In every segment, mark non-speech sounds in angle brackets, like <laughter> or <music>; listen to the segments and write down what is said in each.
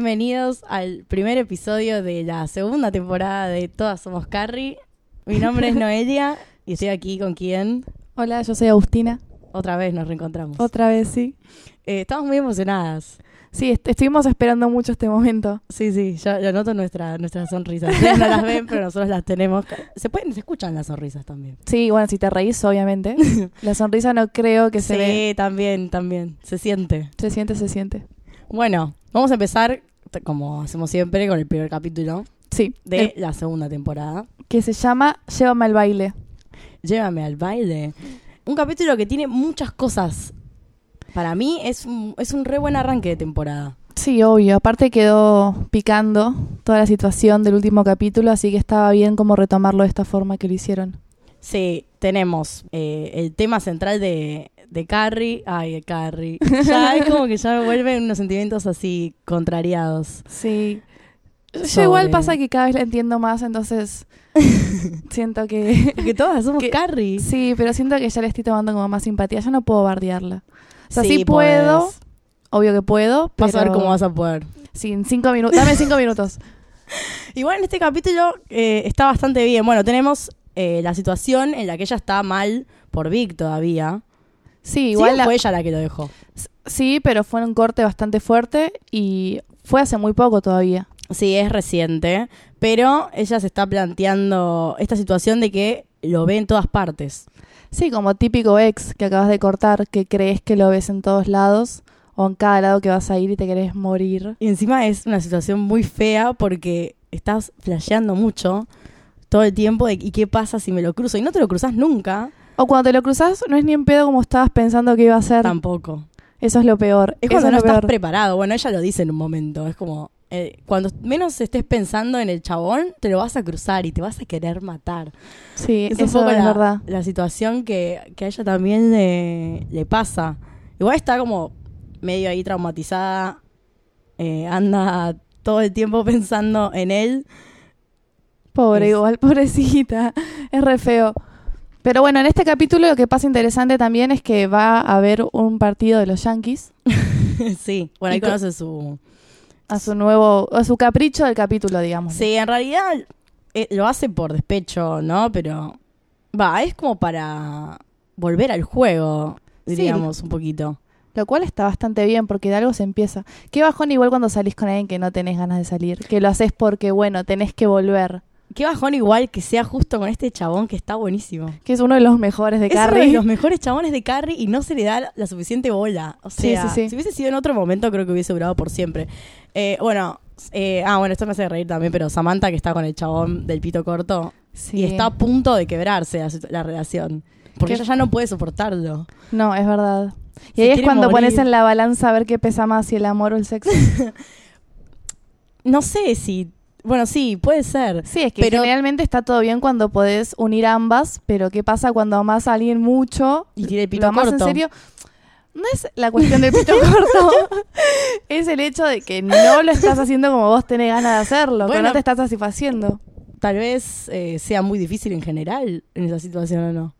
Bienvenidos al primer episodio de la segunda temporada de Todas Somos Carrie. Mi nombre es <laughs> Noelia y estoy aquí con quien Hola, yo soy Agustina. otra vez nos reencontramos. Otra vez, sí. Eh, estamos muy emocionadas. Sí, est- estuvimos esperando mucho este momento. Sí, sí, ya lo noto nuestra, nuestras sonrisas. Ustedes no las ven, pero nosotros las tenemos. Se pueden, se escuchan las sonrisas también. Sí, bueno, si te reís, obviamente. <laughs> La sonrisa no creo que se sí, ve. también, también. Se siente. Se siente, se siente. Bueno, vamos a empezar, como hacemos siempre, con el primer capítulo Sí. de el- la segunda temporada. que se llama Llévame al baile. Llévame al baile. Un capítulo que tiene muchas cosas. Para mí es un, es un re buen arranque de temporada. Sí, obvio. Aparte quedó picando toda la situación del último capítulo, así que estaba bien como retomarlo de esta forma que lo hicieron. Sí, tenemos eh, el tema central de, de Carrie. Ay, de Carrie. Ya es como que ya me vuelven unos sentimientos así contrariados. Sí. Yo igual pasa que cada vez la entiendo más, entonces <laughs> siento que... Que todas somos Que- Carrie. Sí, pero siento que ya le estoy tomando como más simpatía. Ya no puedo bardearla. O sea, sí, Sí, puedo, podés. obvio que puedo, pero... Vas a ver cómo vas a poder. Sí, en cinco minutos. Dame cinco minutos. <laughs> Igual en este capítulo eh, está bastante bien. Bueno, tenemos eh, la situación en la que ella está mal por Vic todavía. Sí, Igual la- fue ella la que lo dejó. Sí, pero fue un corte bastante fuerte y fue hace muy poco todavía. Sí, es reciente, pero ella se está planteando esta situación de que lo ve en todas partes. Sí, como típico ex que acabas de cortar, que crees que lo ves en todos lados o en cada lado que vas a ir y te querés morir. Y encima es una situación muy fea porque estás flasheando mucho todo el tiempo de ¿y qué pasa si me lo cruzo? Y no te lo cruzas nunca, O cuando te lo cruzas, no es ni en pedo como estabas pensando que iba a ser. tampoco. Eso es lo peor. Es Eso cuando no lo estás peor. preparado. Bueno, ella lo dice en un momento. Es como, eh, cuando menos estés pensando en el chabón, te lo vas a cruzar y te vas a querer matar. Sí, Es un eso poco es la, verdad. la situación que, que a ella también le, le pasa. Igual está como medio ahí traumatizada. eh, anda todo el tiempo pensando en él. Pobre, Es- igual, <laughs> pobrecita. Es re feo. Pero bueno, en este capítulo lo que pasa interesante también es que va a haber un partido de los Yankees <laughs> sí, bueno, ahí conoce su... a su nuevo, a su capricho del capítulo, digamos. Sí, en realidad eh, lo hace por despecho, ¿no? Pero va, es como para volver al juego, Sí. diríamos, un poquito. Lo cual está bastante bien porque de algo se empieza. Qué bajón igual cuando salís con alguien que no tenés ganas de salir. Que lo haces porque, bueno, tenés que volver. Qué bajón igual que sea justo con este chabón que está buenísimo. Que es uno de los mejores de Es uno de Carrie. los mejores chabones de Carrie y no se le da la, suficiente bola. O Sí, sea, sí, sí. si hubiese sido en otro momento, creo que hubiese durado por siempre. Eh, bueno, eh, ah, bueno, esto me hace reír también, pero Samantha, que está con el chabón del pito corto, Sí. y está a punto de quebrarse la, relación. Porque ¿Qué? ella ya no puede soportarlo. No, es verdad. Y ahí es cuando morir. pones en la balanza a ver qué pesa más, si el amor o el sexo. <laughs> No sé si. Bueno, sí, puede ser. Sí, es que Pero- generalmente está todo bien cuando podés unir ambas, pero ¿qué pasa cuando amás a alguien mucho? Y tiene el pito lo corto. en serio. No es la cuestión del pito <laughs> corto, es el hecho de que no lo estás haciendo como vos tenés ganas de hacerlo, que no te estás satisfaciendo. Tal vez eh, sea muy difícil en general en esa situación o no.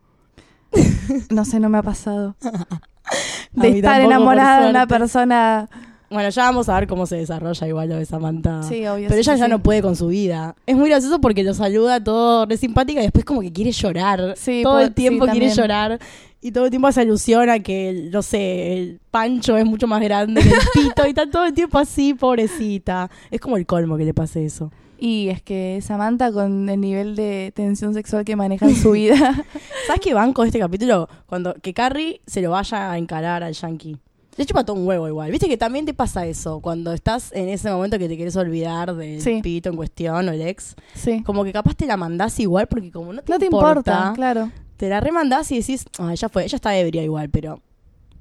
<laughs> No sé, no me ha pasado. <laughs> De estar enamorada de una persona. Bueno, ya vamos a ver cómo se desarrolla igual lo de Samantha. Sí, obvio. Pero ella sí, ya sí. no puede con su vida. Es muy gracioso porque lo saluda todo re simpática y después como que quiere llorar. Sí, todo el tiempo quiere llorar. Y todo el tiempo hace alusión a que, no sé, el pancho es mucho más grande que el <laughs> pito. y está todo el tiempo así, pobrecita. Es como el colmo que le pase eso. Y es que Samantha, con el nivel de tensión sexual que maneja en su vida, <laughs> ¿Sabes qué banco de este capítulo? Cuando que Carrie se lo vaya a encarar al yankee. Le chupa todo un huevo igual. Viste que también te pasa eso. Cuando estás en ese momento que te quieres olvidar del Sí. pito en cuestión o el ex. sí. Como que capaz te la mandás igual porque como no te, No te importa, importa, claro. te la remandás y decís, ah, ella fue, ella está ebria igual, pero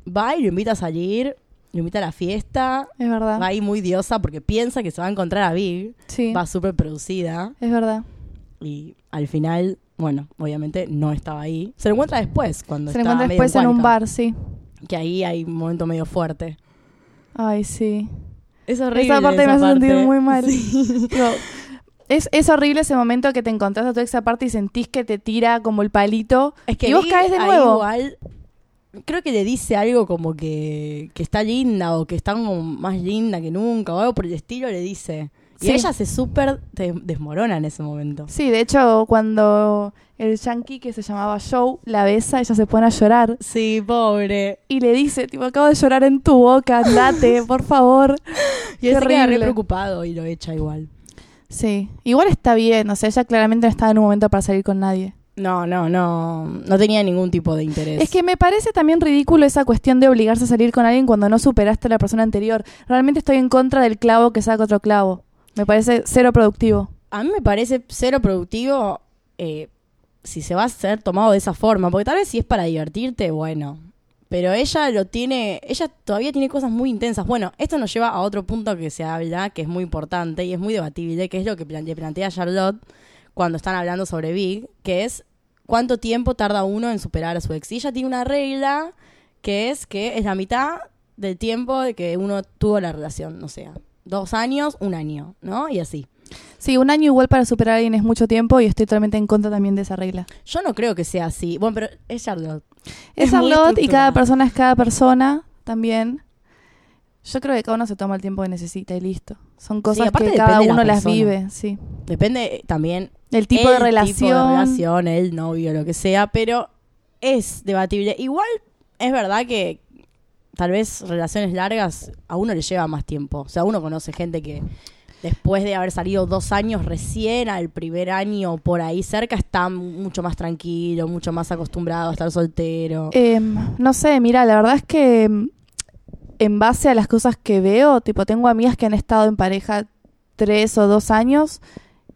va y lo invita a salir, lo invita a la fiesta, Es verdad. va ahí muy diosa porque piensa que se va a encontrar a Big, Sí, va súper producida es verdad. y al final, bueno, obviamente no estaba ahí. Se lo encuentra después, cuando Se lo encuentra después en un bar, sí. Que ahí hay un momento medio fuerte. Ay, sí. Es horrible. Esa parte me hace sentir parte. muy mal. Sí. <laughs> Digo, es, es horrible ese momento que te encontrás a toda esa parte y sentís que te tira como el palito. Es que Y vos caes de nuevo. igual creo que le dice algo como que, que está linda o que está como más linda que nunca o algo por el estilo le dice. Y Sí. ella se súper de- desmorona en ese momento. Sí, de hecho, cuando el yankee que se llamaba Joe la besa, ella se pone a llorar Sí, pobre. y le dice, tipo, acabo de llorar en tu boca, andate, <laughs> por favor. Y él se queda re preocupado y lo echa igual. Sí, igual está bien, o sea, ella claramente no estaba en un momento para salir con nadie. No, no, no. No tenía ningún tipo de interés. Es que me parece también ridículo esa cuestión de obligarse a salir con alguien cuando no superaste a la persona anterior. Realmente estoy en contra del clavo que saca otro clavo. Me parece cero productivo. A mí me parece cero productivo eh, si se va a ser tomado de esa forma. Porque tal vez si es para divertirte, bueno. Pero ella lo tiene, ella todavía tiene cosas muy intensas. Bueno, esto nos lleva a otro punto que se habla, que es muy importante y es muy debatible, que es lo que le plantea Charlotte cuando están hablando sobre Big, que es cuánto tiempo tarda uno en superar a su ex. Y ella tiene una regla que es que es la mitad del tiempo de que uno tuvo la relación, o sea, dos años, un año, ¿no? Y así. Sí, un año igual para superar a alguien es mucho tiempo y estoy totalmente en contra también de esa regla. Yo no creo que sea así. Bueno, pero es Charlotte. Es Es Charlotte y cada persona es cada persona también. Yo creo que cada uno se toma el tiempo que necesita y listo. Son cosas aparte que cada la uno las vive, sí. Depende eh, también El tipo el de relación. tipo de relación, el novio, lo que sea, pero es debatible. Igual es verdad que tal vez relaciones largas a uno le lleva más tiempo. O sea, uno conoce gente que después de haber salido dos años recién al primer año por ahí cerca está mucho más tranquilo, mucho más acostumbrado a estar soltero. Em, no sé, mira, la verdad es que em, en base a las cosas que veo, tipo, tengo amigas que han estado en pareja tres o dos años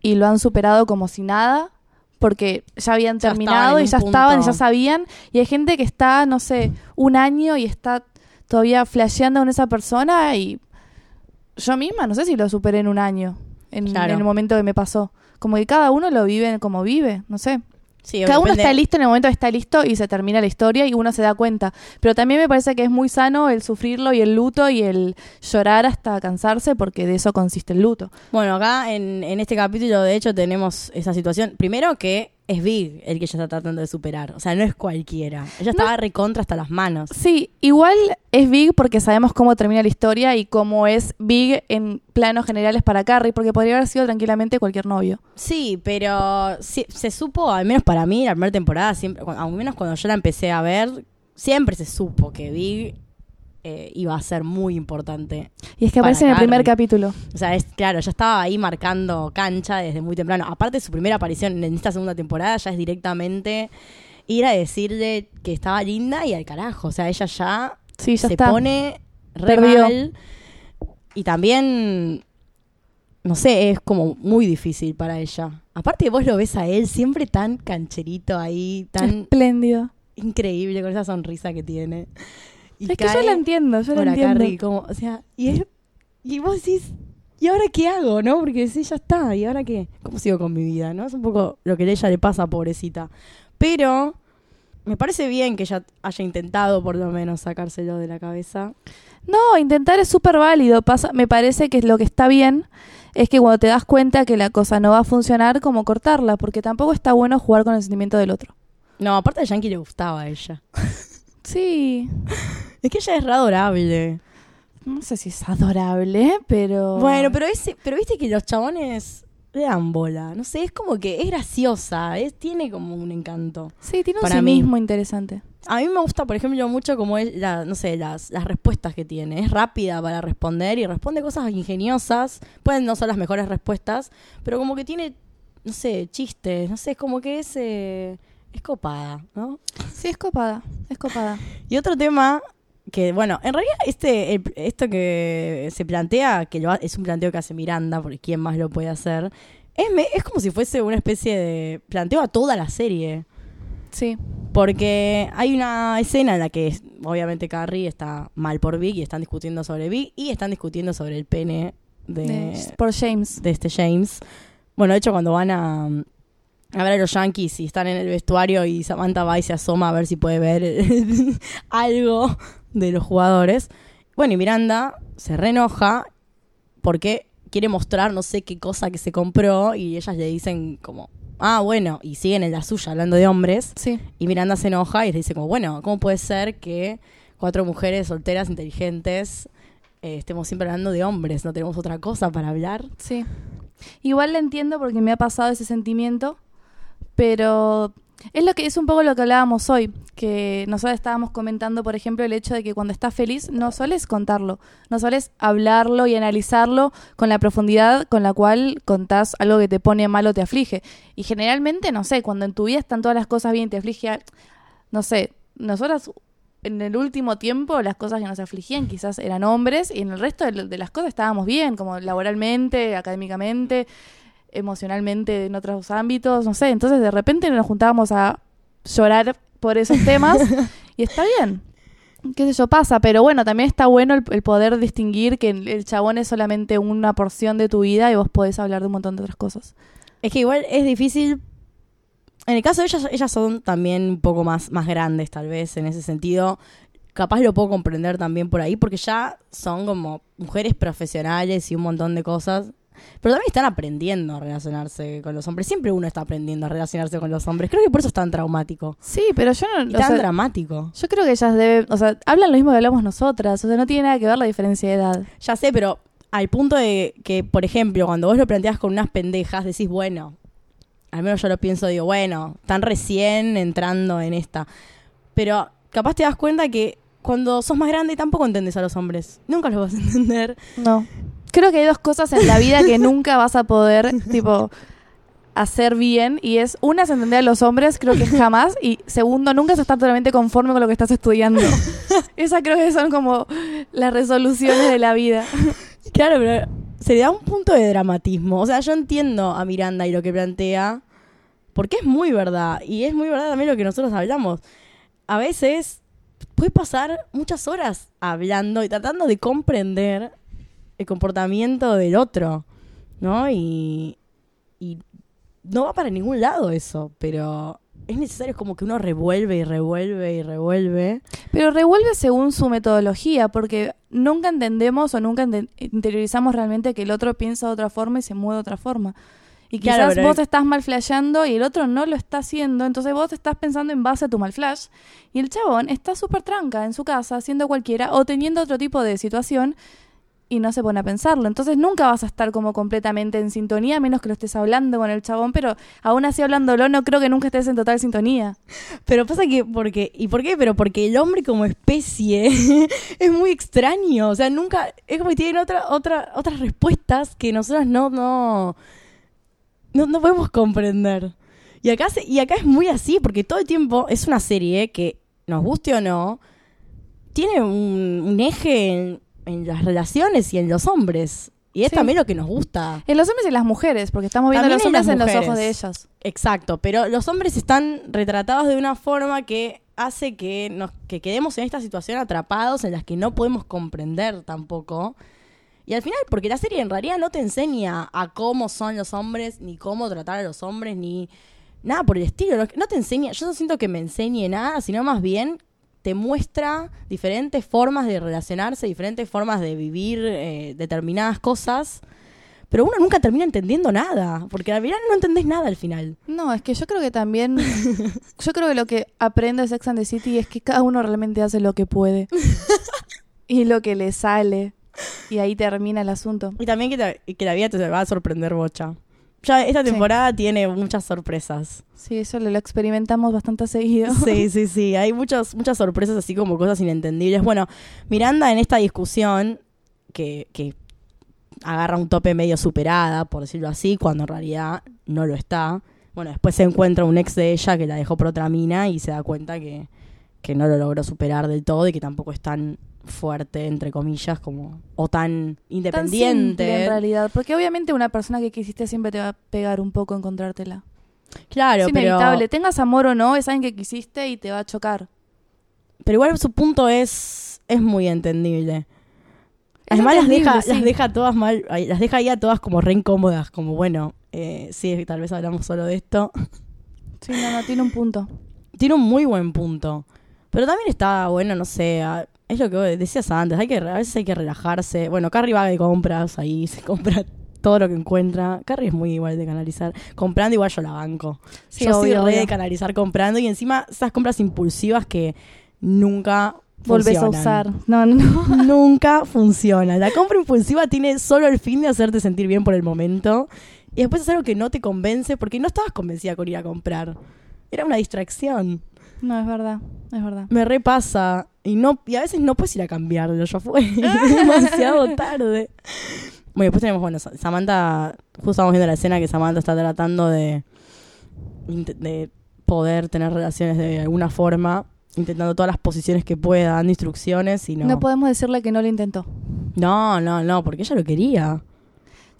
y lo han superado como si nada, porque ya habían Ya terminado y ya un estaban y punto. ya sabían. Y hay gente que está, no sé, un año y está todavía flasheando con esa persona y yo misma no sé si lo superé en un año, en, Claro. en el momento que me pasó. Como que cada uno lo vive como vive, no sé. Sí, Cada uno está listo en el momento que está listo y se termina la historia y uno se da cuenta. Pero también me parece que es muy sano el sufrirlo y el luto y el llorar hasta cansarse porque de eso consiste el luto. Bueno, acá en, en este capítulo, de hecho, tenemos esa situación. Primero que es Big el que ella está tratando de superar. O sea, no es cualquiera. Ella estaba recontra hasta las manos. Sí, igual es Big porque sabemos cómo termina la historia y cómo es Big en planos generales para Carrie, porque podría haber sido tranquilamente cualquier novio. Sí, pero sí, se supo, al menos para mí, la primera temporada, siempre, al menos cuando yo la empecé a ver, siempre se supo que Big eh, iba a ser muy importante. Y es que aparece en el primer capítulo. O sea, es claro, ya estaba ahí marcando cancha desde muy temprano. Aparte, su primera aparición en esta segunda temporada ya es directamente ir a decirle que estaba linda y al carajo. O sea, ella ya Sí, ya se está. pone re Perdió. mal. Y también, no sé, es como muy difícil para ella. Aparte, vos lo ves a él siempre tan cancherito ahí, tan Espléndido. increíble con esa sonrisa que tiene. Y Es que yo la entiendo, yo la entiendo. Como, o sea, y, es- y vos decís, ¿y ahora qué hago, no? Porque sí, ya está, ¿y ahora qué? ¿Cómo sigo con mi vida, no? Es un poco lo que a ella le pasa, pobrecita. Pero me parece bien que ella haya intentado por lo menos sacárselo de la cabeza. No, intentar es súper válido. Pasa, me parece que lo que está bien es que cuando te das cuenta que la cosa no va a funcionar, como cortarla, porque tampoco está bueno jugar con el sentimiento del otro. No, aparte a Yankee le gustaba a ella. Sí, <laughs> Es que ella es re adorable. no sé si es adorable, pero... Bueno, pero ese, pero viste que los chabones le dan bola. No sé, es como que es graciosa, es, tiene como un encanto. Sí, tiene un para mí. cinismo interesante. A mí me gusta, por ejemplo, mucho como es la, no sé, las, las respuestas que tiene. Es rápida para responder y responde cosas ingeniosas. Pueden no son las mejores respuestas, pero como que tiene, no sé, chistes, no sé, es como que es, eh, es copada, ¿no? Sí, es copada, es copada. <laughs> Y otro tema que, bueno, en realidad este el- esto que se plantea, que lo ha- es un planteo que hace Miranda, porque quién más lo puede hacer, es, me- es como si fuese una especie de planteo a toda la serie. Sí, Porque hay una escena en la que obviamente Carrie está mal por Vic y están discutiendo sobre Vic y están discutiendo sobre el pene de, de- por James. de este James. Bueno, de hecho cuando van a, a ver a los Yankees y están en el vestuario y Samantha va y se asoma a ver si puede ver <laughs> algo de los jugadores. Bueno, y Miranda se reenoja porque quiere mostrar no sé qué cosa que se compró y ellas le dicen como ah, bueno, y siguen en la suya hablando de hombres. Sí. Y Miranda se enoja y le dice como, bueno, ¿cómo puede ser que cuatro mujeres solteras, inteligentes, eh, estemos siempre hablando de hombres? ¿No tenemos otra cosa para hablar? Sí. Igual le entiendo porque me ha pasado ese sentimiento, pero es lo que es un poco lo que hablábamos hoy, que nosotros estábamos comentando, por ejemplo, el hecho de que cuando estás feliz no soles contarlo, no soles hablarlo y analizarlo con la profundidad con la cual contás algo que te pone mal o te aflige. Y generalmente, no sé, cuando en tu vida están todas las cosas bien, te aflige, no sé, nosotras en el último tiempo las cosas que nos afligían quizás eran hombres y en el resto de, de las cosas estábamos bien, como laboralmente, académicamente, emocionalmente, en otros ámbitos, no sé. Entonces de repente nos juntábamos a llorar por esos temas <laughs> y está bien. Qué sé yo, pasa, pero bueno, también está bueno el, el poder distinguir que el, chabón es solamente una porción de tu vida y vos podés hablar de un montón de otras cosas. Es que igual es difícil. En el caso de ellas, ellas son también un poco más, más grandes, tal vez, en ese sentido. Capaz lo puedo comprender también por ahí, porque ya son como mujeres profesionales y un montón de cosas. Pero también están aprendiendo a relacionarse con los hombres. Siempre uno está aprendiendo a relacionarse con los hombres. Creo que por eso es tan traumático. Sí, pero yo no... Y tan sea, dramático. yo creo que ellas deben... O sea, hablan lo mismo que hablamos nosotras. O sea, no tiene nada que ver la diferencia de edad. Ya sé, pero al punto de que, por ejemplo, cuando vos lo planteas con unas pendejas, decís, bueno, al menos yo lo pienso, digo, bueno, están recién entrando en esta. Pero capaz te das cuenta que cuando sos más grande tampoco entendés a los hombres. Nunca los vas a <laughs> entender. No. Creo que hay dos cosas en la vida que nunca vas a poder, tipo, hacer bien. Y es, una, es entender a los hombres, creo que jamás. Y segundo, nunca es estar totalmente conforme con lo que estás estudiando. Esa creo que son como las resoluciones de la vida. Claro, pero se da un punto de dramatismo. O sea, yo entiendo a Miranda y lo que plantea, porque es muy verdad. Y es muy verdad también lo que nosotros hablamos. A veces puede pasar muchas horas hablando y tratando de comprender el comportamiento del otro, ¿no? Y, y no va para ningún lado eso, pero es necesario como que uno revuelve y revuelve y revuelve. Pero revuelve según su metodología, porque nunca entendemos o nunca interiorizamos realmente que el otro piensa de otra forma y se mueve de otra forma. Y quizás Claro, pero- vos estás mal flasheando y el otro no lo está haciendo, entonces vos estás pensando en base a tu mal flash y el chabón está súper tranca en su casa haciendo cualquiera o teniendo otro tipo de situación y no se pone a pensarlo. Entonces nunca vas a estar como completamente en sintonía, a menos que lo estés hablando con el chabón, pero aún así hablándolo no creo que nunca estés en total sintonía. Pero pasa que, porque, ¿y por qué? Pero porque el hombre como especie <laughs> es muy extraño. O sea, nunca, es como que tienen otra, otra, otras respuestas que nosotras no, no, no, no podemos comprender. Y acá, y acá es muy así, porque todo el tiempo es una serie que, nos guste o no, tiene un, un eje en, las relaciones y en los hombres. Y es Sí. también lo que nos gusta. En los hombres y en las mujeres, porque estamos viendo a los hombres en los ojos de ellas. Exacto, pero los hombres están retratados de una forma que hace que nos que quedemos en esta situación atrapados en las que no podemos comprender tampoco. Y al final, porque la serie en realidad no te enseña a cómo son los hombres, ni cómo tratar a los hombres, ni nada por el estilo. No te enseña, yo no siento que me enseñe nada, sino más bien te muestra diferentes formas de relacionarse, diferentes formas de vivir eh, determinadas cosas. Pero uno nunca termina entendiendo nada, porque al final no entendés nada al final. No, es que yo creo que también. <laughs> yo creo que lo que aprende Sex and the City es que cada uno realmente hace lo que puede. <laughs> y lo que le sale. Y ahí termina el asunto. Y también que, te- que la vida te va a sorprender, bocha. Ya esta Sí. temporada tiene muchas sorpresas. Sí, eso lo, lo experimentamos bastante seguido. <laughs> Sí, <laughs> sí, sí. Hay muchas, muchas sorpresas, así como cosas inentendibles. Bueno, Miranda en esta discusión, que, que agarra un tope medio superada, por decirlo así, cuando en realidad no lo está. Bueno, después se encuentra un ex de ella que la dejó por otra mina y se da cuenta que, que no lo logró superar del todo y que tampoco es tan fuerte, entre comillas, como o tan Tan independiente. simple, en realidad. Porque obviamente una persona que quisiste siempre te va a pegar un poco encontrártela. Claro, es pero, inevitable. Tengas amor o no, es alguien que quisiste y te va a chocar. pero igual su punto es, es muy entendible. Es Además las deja, sí. las deja todas mal, las deja ahí a todas como re incómodas, como bueno, eh, sí, tal vez hablamos solo de esto. Sí, no, no, tiene un punto. Tiene un muy buen punto. Pero también está bueno, no sé, a- es lo que vos decías antes, hay que, a veces hay que relajarse. Bueno, Carrie va de compras ahí, se <laughs> compra todo lo que encuentra. Carrie es muy igual de canalizar. Comprando igual yo la banco. Sí, yo soy obvio, re de canalizar comprando y encima esas compras impulsivas que nunca Volvés a usar. No, no, no. <laughs> Nunca funciona. La compra impulsiva tiene solo el fin de hacerte sentir bien por el momento. Y después es algo que no te convence porque no estabas convencida con ir a comprar. Era una distracción. No, es verdad, es verdad. Me repasa. Y no, y a veces no puedes ir a cambiarlo. Ya fue <laughs> demasiado tarde. Bueno, después tenemos, bueno, Sa- Samantha, justo estamos viendo la escena que Samantha está tratando de, de poder tener relaciones de alguna forma, intentando todas las posiciones que pueda, dando instrucciones y no. No podemos decirle que no lo intentó. No, no, no, porque ella lo quería.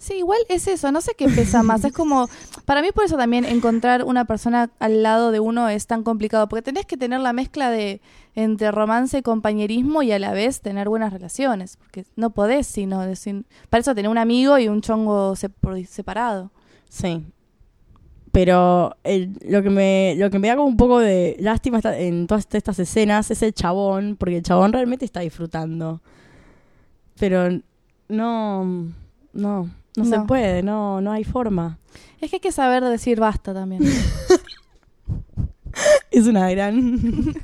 Sí, igual es eso, no sé qué pesa más. Es como, para mí por eso también encontrar una persona al lado de uno es tan complicado, porque tenés que tener la mezcla de entre romance y compañerismo y a la vez tener buenas relaciones, porque no podés sino decir, para eso tener un amigo y un chongo separado. Sí. Pero el- lo que me lo que me da como un poco de lástima en todas estas escenas es el chabón, porque el chabón realmente está disfrutando. Pero no no no, se puede, no no hay forma. Es que hay que saber decir basta también. <laughs> Es una gran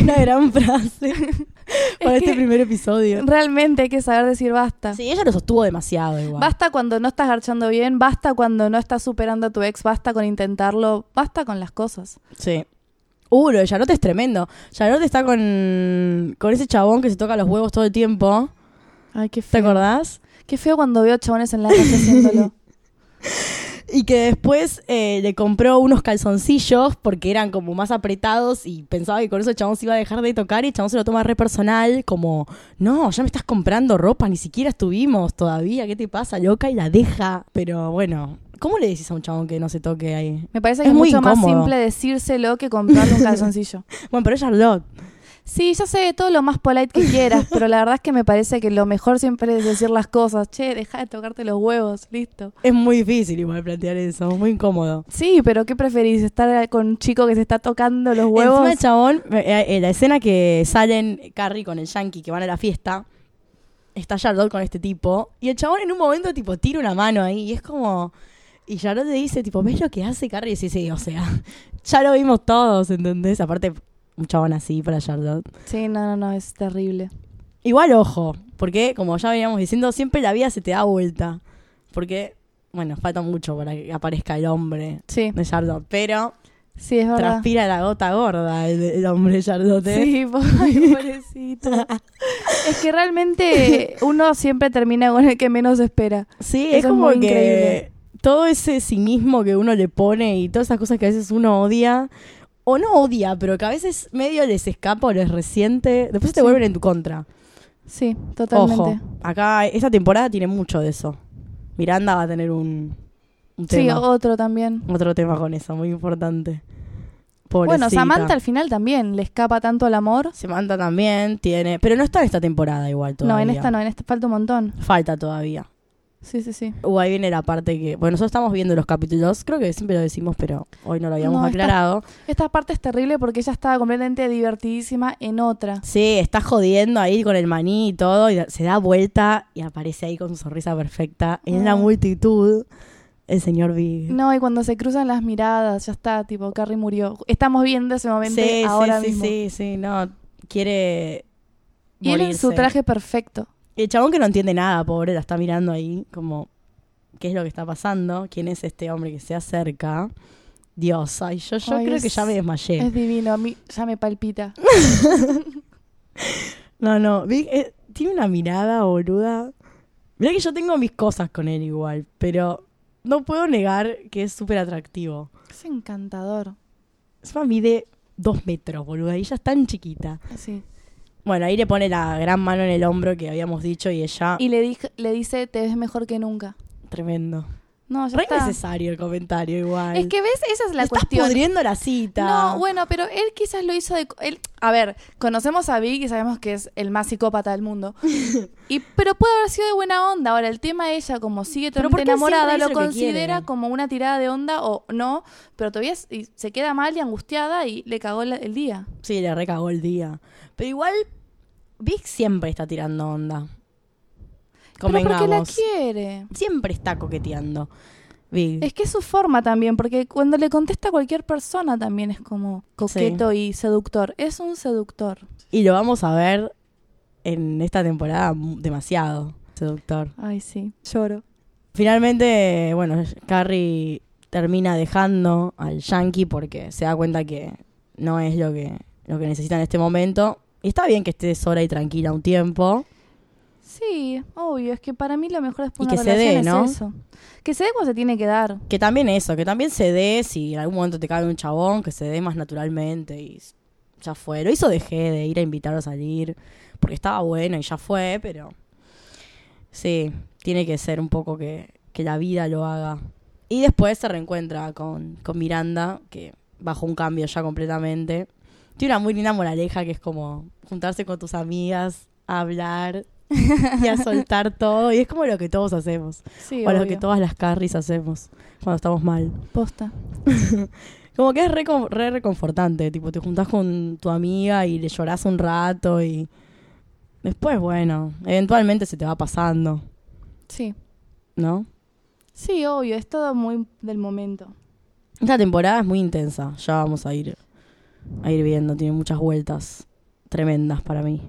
una gran frase <laughs> para Es este primer episodio. Realmente hay que saber decir basta. Sí, ella lo sostuvo demasiado igual. Basta cuando no estás garchando bien, basta cuando no estás superando a tu ex, basta con intentarlo, basta con las cosas. Sí. Uh, lo de Charlotte es tremendo. Charlotte está con, con ese chabón que se toca los huevos todo el tiempo. Ay, qué ¿Te feo. acordás? Qué feo cuando veo chabones en la calle haciéndolo. <laughs> Y que después eh, le compró unos calzoncillos porque eran como más apretados y pensaba que con eso el chabón se iba a dejar de tocar y el chabón se lo toma re personal, como, no, ya me estás comprando ropa, ni siquiera estuvimos todavía, ¿qué te pasa, loca? Y la deja. Pero bueno, ¿cómo le decís a un chabón que no se toque ahí? Me parece que es, mucho más simple decírselo que comprarle un calzoncillo. <laughs> Bueno, pero es Charlotte. Sí, yo sé todo lo más polite que quieras, pero la verdad es que me parece que lo mejor siempre es decir las cosas. Che, deja de tocarte los huevos, listo. Es muy difícil igual plantear eso, muy incómodo. Sí, pero ¿qué preferís? ¿Estar con un chico que se está tocando los huevos? Encima el chabón, eh, eh, la escena que salen Carrie con el yankee que van a la fiesta, está Charlotte con este tipo, y el chabón en un momento tipo tira una mano ahí, y es como... Y Charlotte le dice, tipo, ¿ves lo que hace Carrie? Y sí, sí, o sea, <laughs> ya lo vimos todos, ¿entendés? Aparte, un chabón así para Charlotte. Sí, no, no, no, es terrible. Igual, ojo, porque como ya veníamos diciendo, siempre la vida se te da vuelta. Porque, bueno, falta mucho para que aparezca el hombre Sí, de Charlotte, pero sí, es verdad. transpira la gota gorda el, el hombre de Charlotte. ¿eh? Sí, <laughs> pobrecito. es que realmente <laughs> uno siempre termina con el que menos espera. Sí, Eso es es como muy que increíble. todo ese cinismo que uno le pone y todas esas cosas que a veces uno odia, o no odia, pero que a veces medio les escapa o les resiente, después te Sí. vuelven en tu contra. Sí, totalmente. Ojo, acá esta temporada tiene mucho de eso. Miranda va a tener un, un Sí, tema, otro también. otro tema con eso, muy importante. Bueno. Samantha al final también le escapa tanto al amor. Samantha también tiene, pero no está en esta temporada igual todavía. No, en esta no, en esta falta un montón. Falta todavía. Sí, sí, sí. Uh, ahí viene la parte que. Bueno, nosotros estamos viendo los capítulos. Creo que siempre lo decimos, pero hoy no lo habíamos No, aclarado. Esta parte es terrible porque ella estaba completamente divertidísima en otra. Sí, está jodiendo ahí con el maní y todo. Y se da vuelta y aparece ahí con su sonrisa perfecta. En la Ah. multitud, el señor Big. No, y cuando se cruzan las miradas, ya está, tipo, Carrie murió. Estamos viendo ese momento sí, ahora sí, sí, mismo. sí, sí, no. Quiere. Y él en su traje perfecto. El chabón que no entiende nada, pobre, la está mirando ahí, como. ¿Qué es lo que está pasando? ¿Quién es este hombre que se acerca? Dios, ay, yo, yo Ay, creo es- que ya me desmayé. Es divino, a mí ya me palpita. <laughs> No, no, eh, tiene una mirada boluda. Mirá que yo tengo mis cosas con él igual, pero no puedo negar que es súper atractivo. Es encantador. Encima mide dos metros, boluda, y ella es tan chiquita. Sí. Bueno, ahí le pone la gran mano en el hombro que habíamos dicho y ella... Y le, dije, le dice, te ves mejor que nunca. Tremendo. No, ya Re está. necesario el comentario igual. Es que ves, esa es la Estás cuestión. pudriendo la cita. No, bueno, pero él quizás lo hizo de... Él, a ver, conocemos a Vic y sabemos que es el más psicópata del mundo. <laughs> y Pero puede haber sido de buena onda. Ahora, el tema de ella, como sigue totalmente ¿por qué siempre enamorada, lo lo considera como una tirada de onda o no, pero todavía es- y se queda mal y angustiada y le cagó la- el día. Sí, le recagó el día. Pero igual, Vic siempre está tirando onda. Pero porque la quiere. Siempre está coqueteando. Big. Es que es su forma también, porque cuando le contesta a cualquier persona también es como coqueto y seductor. Es un seductor. Y lo vamos a ver en esta temporada demasiado seductor. Ay, sí, lloro. Finalmente, bueno, Carrie termina dejando al Yankee porque se da cuenta que no es lo que, lo que necesita en este momento. Y está bien que esté sola y tranquila un tiempo. Sí, obvio, es que para mí lo mejor es Y una que se dé, ¿no? es eso. Que se dé cuando se tiene que dar. Que también eso, que también se dé si en algún momento te cae un chabón, que se dé más naturalmente y ya fue. Lo hizo dejé de ir a invitarlo a salir porque estaba bueno y ya fue, pero sí, tiene que ser un poco que, que la vida lo haga. Y después se reencuentra con, con Miranda, que bajó un cambio ya completamente. Tiene una muy linda moraleja que es como juntarse con tus amigas, hablar <laughs> y a soltar todo. Y es como lo que todos hacemos. Sí, O lo que todas las carries hacemos cuando estamos mal. Posta. <laughs> Como que es re, re reconfortante. Tipo, te juntás con tu amiga y le llorás un rato y. Después, bueno, eventualmente se te va pasando, Sí. ¿no? Sí, obvio, es todo muy del momento. Esta temporada es muy intensa. Ya vamos a ir, a ir viendo. Tiene muchas vueltas tremendas para mí.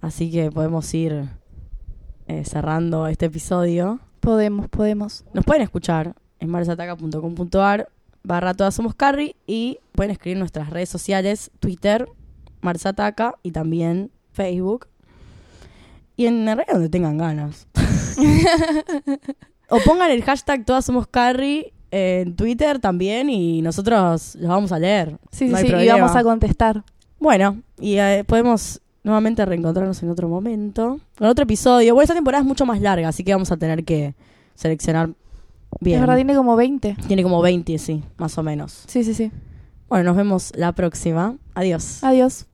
Así que podemos ir eh, cerrando este episodio. Podemos, podemos. Nos pueden escuchar en marsataca.com.ar barra todas somos Carrie y pueden escribir en nuestras redes sociales, Twitter, Marsataca y también Facebook. Y en la red donde tengan ganas. <laughs> o pongan el hashtag todas somos Carrie en Twitter también y nosotros los vamos a leer. Sí, sí, No sí. Y vamos a contestar. Bueno, y eh, podemos nuevamente reencontrarnos en otro momento, en otro episodio. Bueno, esta temporada es mucho más larga, así que vamos a tener que seleccionar bien. Es verdad, tiene como 20. Tiene como 20, sí, más o menos. Sí, sí, sí. Bueno, nos vemos la próxima. Adiós. Adiós.